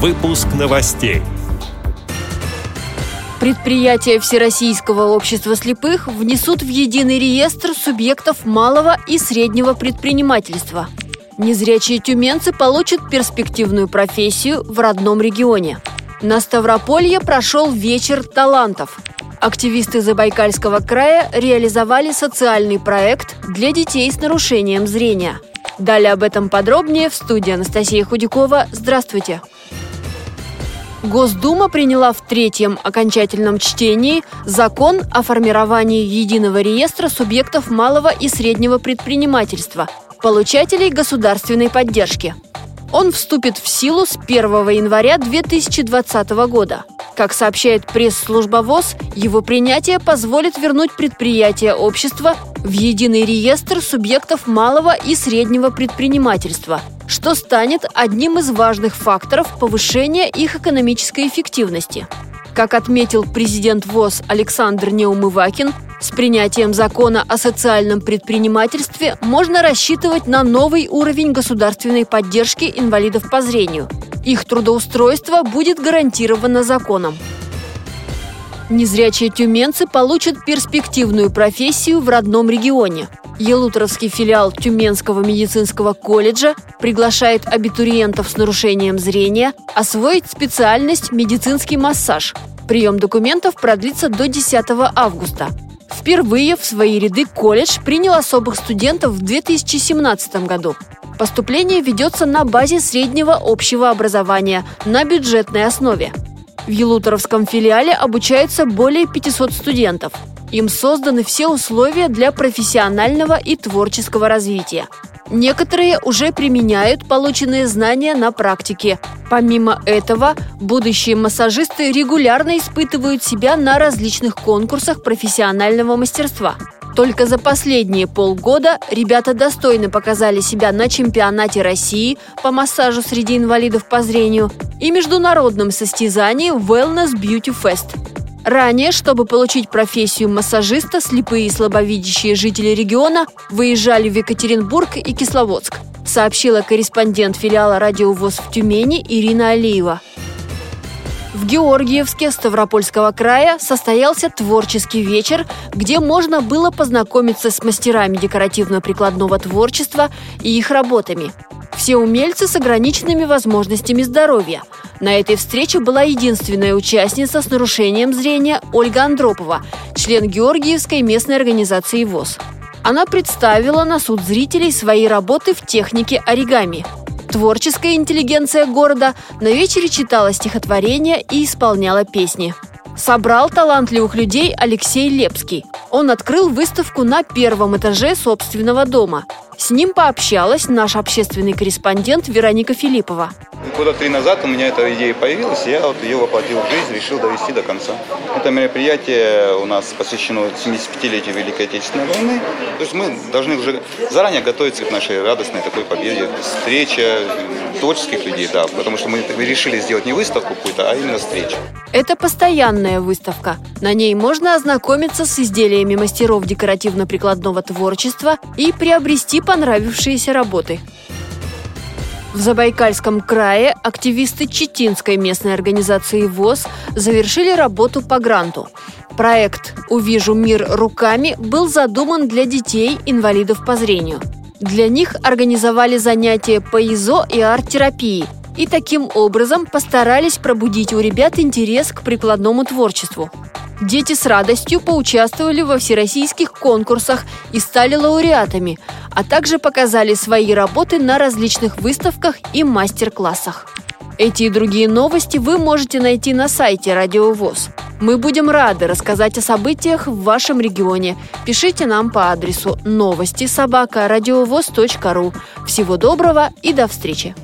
Выпуск новостей. Предприятия Всероссийского общества слепых внесут в единый реестр субъектов малого и среднего предпринимательства. Незрячие тюменцы получат перспективную профессию в родном регионе. На Ставрополье прошел вечер талантов. Активисты Забайкальского края реализовали социальный проект для детей с нарушением зрения. Далее об этом подробнее в студии Анастасия Худякова. Здравствуйте! Госдума приняла в третьем окончательном чтении закон о формировании единого реестра субъектов малого и среднего предпринимательства, получателей государственной поддержки. Он вступит в силу с 1 января 2020 года. Как сообщает пресс-служба ВОЗ, его принятие позволит вернуть предприятия общества в единый реестр субъектов малого и среднего предпринимательства, что станет одним из важных факторов повышения их экономической эффективности. Как отметил президент ВОЗ Александр Неумывакин, с принятием закона о социальном предпринимательстве можно рассчитывать на новый уровень государственной поддержки инвалидов по зрению. Их трудоустройство будет гарантировано законом. Незрячие тюменцы получат перспективную профессию в родном регионе. Елутровский филиал Тюменского медицинского колледжа приглашает абитуриентов с нарушением зрения освоить специальность медицинский массаж. Прием документов продлится до 10 августа. Впервые в свои ряды колледж принял особых студентов в 2017 году. Поступление ведется на базе среднего общего образования на бюджетной основе. В Елуторовском филиале обучаются более 500 студентов. Им созданы все условия для профессионального и творческого развития. Некоторые уже применяют полученные знания на практике. Помимо этого, будущие массажисты регулярно испытывают себя на различных конкурсах профессионального мастерства. Только за последние полгода ребята достойно показали себя на чемпионате России по массажу среди инвалидов по зрению и международном состязании Wellness Beauty Fest – Ранее, чтобы получить профессию массажиста, слепые и слабовидящие жители региона выезжали в Екатеринбург и Кисловодск, сообщила корреспондент филиала «Радиовоз» в Тюмени Ирина Алиева. В Георгиевске Ставропольского края состоялся творческий вечер, где можно было познакомиться с мастерами декоративно-прикладного творчества и их работами. Все умельцы с ограниченными возможностями здоровья – на этой встрече была единственная участница с нарушением зрения Ольга Андропова, член Георгиевской местной организации ВОЗ. Она представила на суд зрителей свои работы в технике оригами. Творческая интеллигенция города на вечере читала стихотворения и исполняла песни. Собрал талантливых людей Алексей Лепский. Он открыл выставку на первом этаже собственного дома. С ним пообщалась наш общественный корреспондент Вероника Филиппова. Года три назад у меня эта идея появилась, я вот ее воплотил в жизнь, решил довести до конца. Это мероприятие у нас посвящено 75-летию Великой Отечественной войны. То есть мы должны уже заранее готовиться к нашей радостной такой победе. Встреча творческих людей, да, потому что мы решили сделать не выставку какую-то, а именно встречу. Это постоянная выставка. На ней можно ознакомиться с изделиями мастеров декоративно-прикладного творчества и приобрести понравившиеся работы. В Забайкальском крае активисты Читинской местной организации ВОЗ завершили работу по гранту. Проект «Увижу мир руками» был задуман для детей, инвалидов по зрению. Для них организовали занятия по ИЗО и арт-терапии и таким образом постарались пробудить у ребят интерес к прикладному творчеству. Дети с радостью поучаствовали во всероссийских конкурсах и стали лауреатами, а также показали свои работы на различных выставках и мастер-классах. Эти и другие новости вы можете найти на сайте Радио ВОЗ. Мы будем рады рассказать о событиях в вашем регионе. Пишите нам по адресу новости собака ру. Всего доброго и до встречи!